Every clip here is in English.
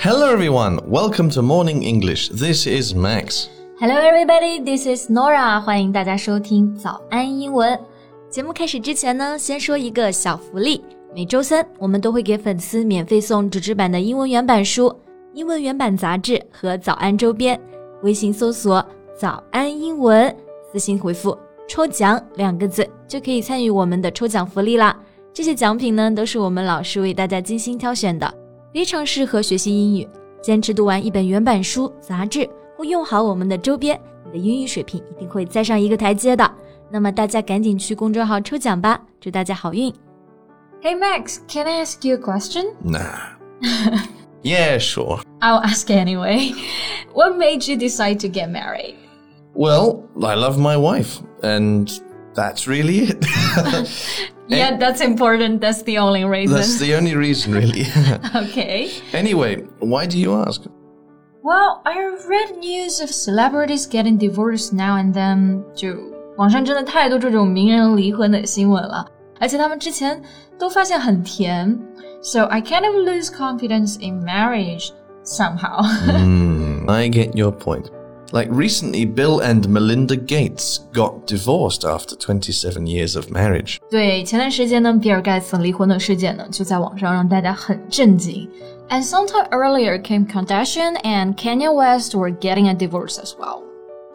Hello, everyone. Welcome to Morning English. This is Max. Hello, everybody. This is Nora. 欢迎大家收听早安英文。节目开始之前呢，先说一个小福利。每周三，我们都会给粉丝免费送纸质版的英文原版书、英文原版杂志和早安周边。微信搜索“早安英文”，私信回复“抽奖”两个字，就可以参与我们的抽奖福利啦。这些奖品呢，都是我们老师为大家精心挑选的，非常适合学习英语。坚持读完一本原版书、杂志，或用好我们的周边，你的英语水平一定会再上一个台阶的。那么大家赶紧去公众号抽奖吧，祝大家好运！ Hey Max, can I ask you a question? Nah. yeah, sure. I'll ask anyway. What made you decide to get married? Well, I love my wife, and that's really it. Yeah, that's important. That's the only reason. that's the only reason, really. okay. anyway, why do you ask? Well, I read news of celebrities getting divorced now and then. 就网上真的太多这种名人离婚的新闻了，而且他们之前都发现很甜。So I kind of lose confidence in marriage somehow. Hmm, I get your point. Like recently, Bill and Melinda Gates got divorced after 27 years of marriage. 对，前段时间呢，比尔盖茨离婚的事件呢，就在网上让大家很震惊。And sometime earlier, Kim Kardashian and Kanye West were getting a divorce as well.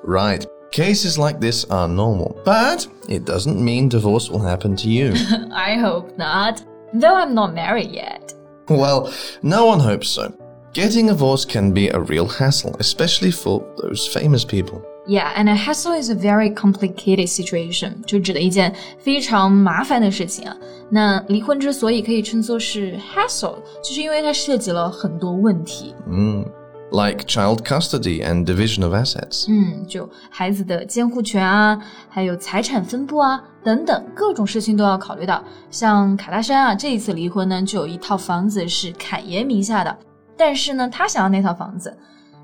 Right. Cases like this are normal, but it doesn't mean divorce will happen to you. I hope not, though I'm not married yet. well, no one hopes so. Getting a divorce can be a real hassle, especially for those famous people. Yeah, and a hassle is a very complicated situation，就指的一件非常麻烦的事情啊。那离婚之所以可以称作是 hassle，就是因为它涉及了很多问题。嗯。Like child custody and division of assets，嗯，就孩子的监护权啊，还有财产分布啊，等等各种事情都要考虑到。像卡戴珊啊，这一次离婚呢，就有一套房子是凯爷名下的，但是呢，他想要那套房子，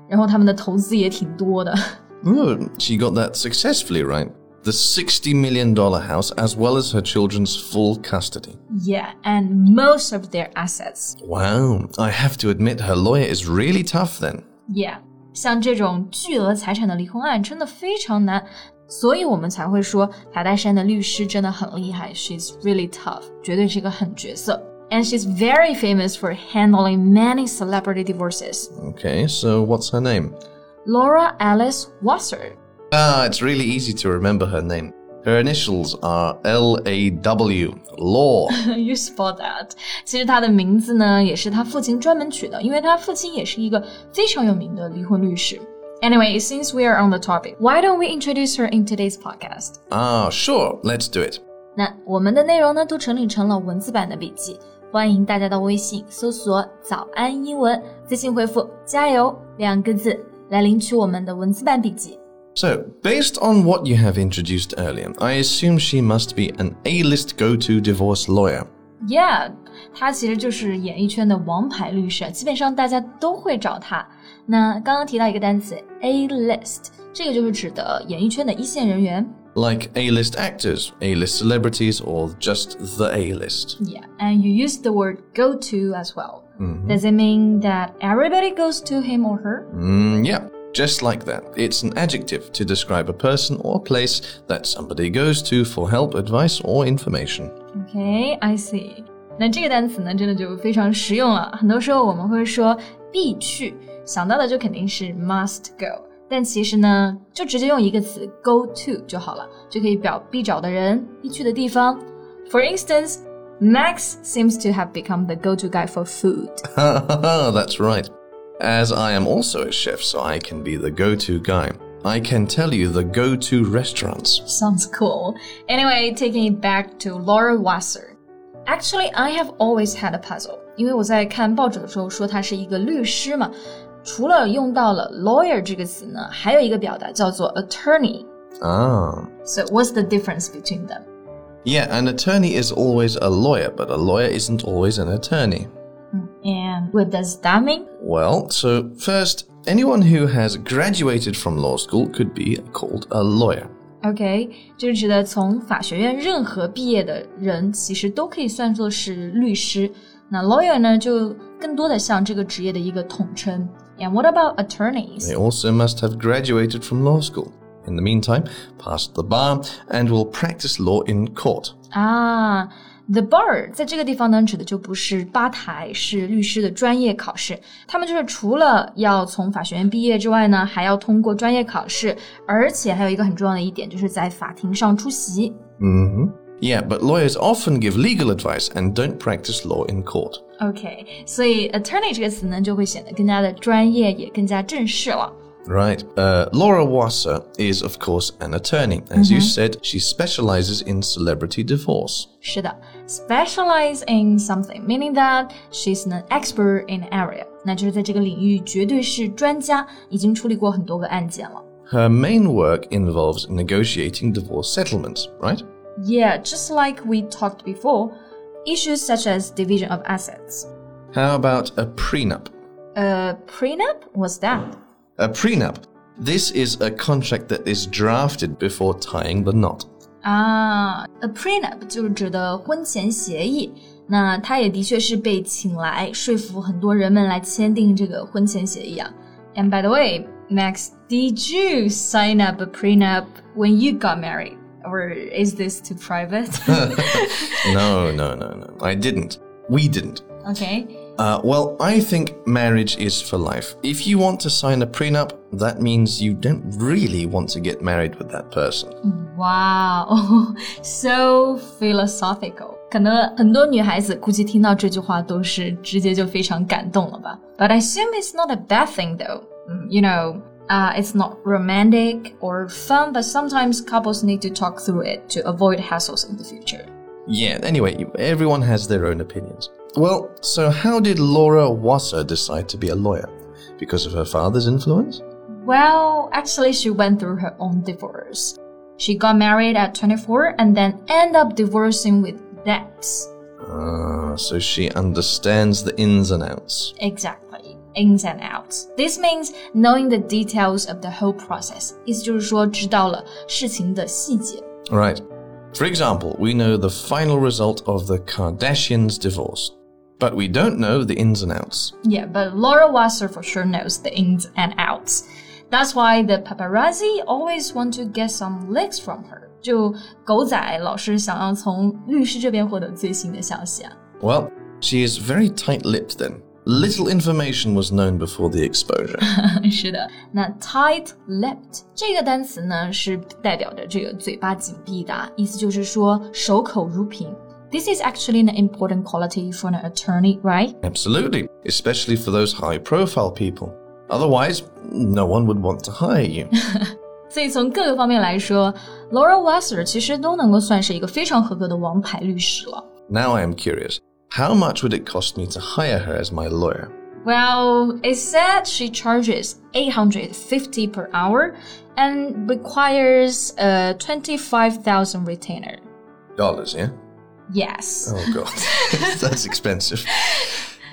然后他们的投资也挺多的。 Oh, she got that successfully, right? The $60 million house, as well as her children's full custody. Yeah, and most of their assets. Wow, I have to admit, her lawyer is really tough then. Yeah，像这种巨额财产的离婚案真的非常难，所以我们才会说卡戴珊的律师真的很厉害，She's really tough，绝对是一个狠角色。 And she's very famous for handling many celebrity divorces. Okay, so what's her name? Laura Alice Wasser. Ah, it's really easy to remember her name. Her initials are L A W, Law. you spot that. 其实她的名字呢，也是她父亲专门取的，因为她父亲也是一个非常有名的离婚律师。Anyway, since we are on the topic, why don't we introduce her in today's podcast? Ah, sure, let's do it. 那我们的内容呢，都整理成了文字版的笔记， 欢迎大家到微信搜索“早安英文”，私信回复“加油”两个字来领取我们的文字版笔记。So, based on what you have introduced earlier, I assume she must be an A list go to divorce lawyer. Yeah，她其实就是演艺圈的王牌律师，基本上大家都会找她。那刚刚提到一个单词 A list，这个就是指的演艺圈的一线人员。Like A list actors, A list celebrities, or just the A list. Yeah, and you use the word go to as well. Does it mean that everybody goes to him or her? Mm, yeah, just like that. It's an adjective to describe a person or place that somebody goes to for help, advice, or information. Okay, I see. 那这个单词呢，真的就非常实用了。很多时候我们会说必去，想到的就肯定是 must go， 但其实呢，就直接用一个词 go to 就好了，就可以表必找的人、必去的地方。For instance, Max seems to have become the go-to guy for food. That's right. As I am also a chef, so I can be the go to guy. I can tell you the go to restaurants. Sounds cool. Anyway, taking it back to Laura Wasser. Actually, I have always had a puzzle. 因为我在看报纸的时候说他是一个律师嘛， 除了用到了 lawyer 这个词呢，还有一个表达叫做 attorney。 Ah. So what's the difference between them? Yeah, an attorney is always a lawyer, but a lawyer isn't always an attorney. And what does that mean? Well, so first, anyone who has graduated from law school could be called a lawyer. OK，就是指的从法学院任何毕业的人，其实都可以算作是律师。 那 lawyer 呢，就更多的像这个职业的一个统称。And what about attorneys? They also must have graduated from law school. In the meantime, passed the bar and will practice law in court. 啊，the bar 在这个地方呢，指的就不是吧台，是律师的专业考试。他们就是除了要从法学院毕业之外呢，还要通过专业考试，而且还有一个很重要的一点，就是在法庭上出席。 hmm Yeah, but lawyers often give legal advice and don't practice law in court. OK，所以 attorney 这个词呢，就会显得更加的专业，也更加正式了。 Right. Uh, Laura Wasser is, of course, an attorney. As you said, she specializes in celebrity divorce. 是的，specialize in something meaning that she's an expert in an area，那就是在这个领域绝对是专家，已经处理过很多个案件了。 Her main work involves negotiating divorce settlements, right? Yeah, just like we talked before, issues such as division of assets. How about a prenup? A prenup? What's that? A prenup. This is a contract that is drafted before tying the knot. 啊，a prenup 就是指的婚前协议。那它也的确是被请来说服很多人们来签订这个婚前协议啊。And by the way, Max, did you sign up a prenup when you got married? Or is this too private? No, no, no, no. I didn't. We didn't. okay. Uh, well, I think marriage is for life. If you want to sign a prenup, that means you don't really want to get married with that person. Wow, so philosophical. 可能很多女孩子估计听到这句话都是直接就非常感动了吧。But I assume it's not a bad thing though. Mm, You know, uh, it's not romantic or fun, but sometimes couples need to talk through it to avoid hassles in the future. Yeah, anyway, everyone has their own opinions. Well, so how did Laura Wasser decide to be a lawyer? Because of her father's influence? Well, actually, she went through her own divorce. She got married at 24 and then ended up divorcing with debts. Ah, so she understands the ins and outs. Exactly Ins and outs. This means knowing the details of the whole process. 意思就是说，知道了事情的细节。 Right. For example, we know the final result of the Kardashians' divorce, but we don't know the ins and outs. Yeah, but Laura Wasser for sure knows the ins and outs. That's why the paparazzi always want to get some leaks from her. 就狗仔老是想要从律师这边获得最新的消息啊。 Well, she is very tight lipped then. Little information was known before the exposure. 是的，那 tight-lipped 这个单词呢，是代表着这个嘴巴紧闭的啊，意思就是说守口如瓶。This is actually an important quality for an attorney, right? Absolutely, especially for those high profile people. Otherwise, no one would want to hire you. 所以从各个方面来说，Laura Wasser 其实都能够算是一个非常合格的王牌律师了。 now I am curious how much would it cost me to hire her as my lawyer? Well, it said she charges 850 per hour and requires a 25,000 retainer. Dollars, yeah? Yes. Oh, God. That's expensive.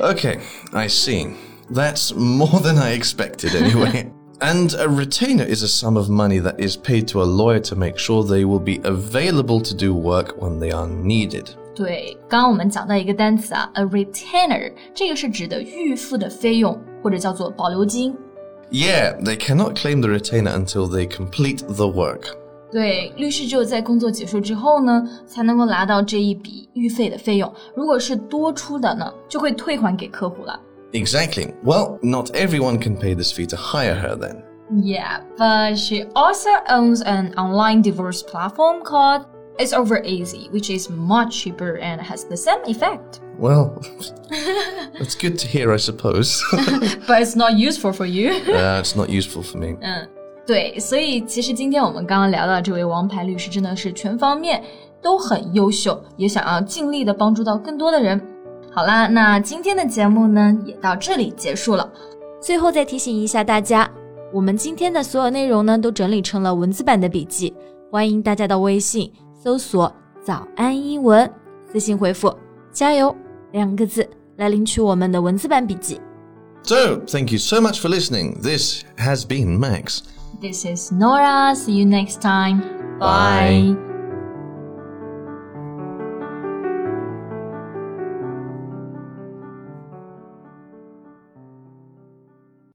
Okay, I see. That's more than I expected, anyway. And a retainer is a sum of money that is paid to a lawyer to make sure they will be available to do work when they are needed. 对，刚刚我们讲到一个单词啊，a retainer，这个是指的预付的费用，或者叫做保留金。 Yeah, they cannot claim the retainer until they complete the work. 对，律师只有在工作结束之后呢，才能够拿到这一笔预费的费用。如果是多出的呢，就会退还给客户了。 Exactly. Well, not everyone can pay this fee to hire her then. Yeah, but she also owns an online divorce platform called It's Over Easy, which is much cheaper and has the same effect. Well, that's good to hear, I suppose. But it's not useful for you. uh, it's not useful for me. 对，所以其实今天我们刚刚聊到这位王牌律师，真的是全方面都很优秀，也想要尽力的帮助到更多的人。好啦，那今天的节目呢也到这里结束了。最后再提醒一下大家，我们今天的所有内容呢都整理成了文字版的笔记，欢迎大家到微信搜索“早安英文”，私信回复“加油”两个字来领取我们的文字版笔记。So, thank you so much for listening. This has been Max. This is Nora. See you next time. Bye. Bye.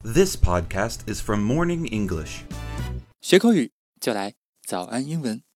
This podcast is from Morning English. 学口语就来早安英文。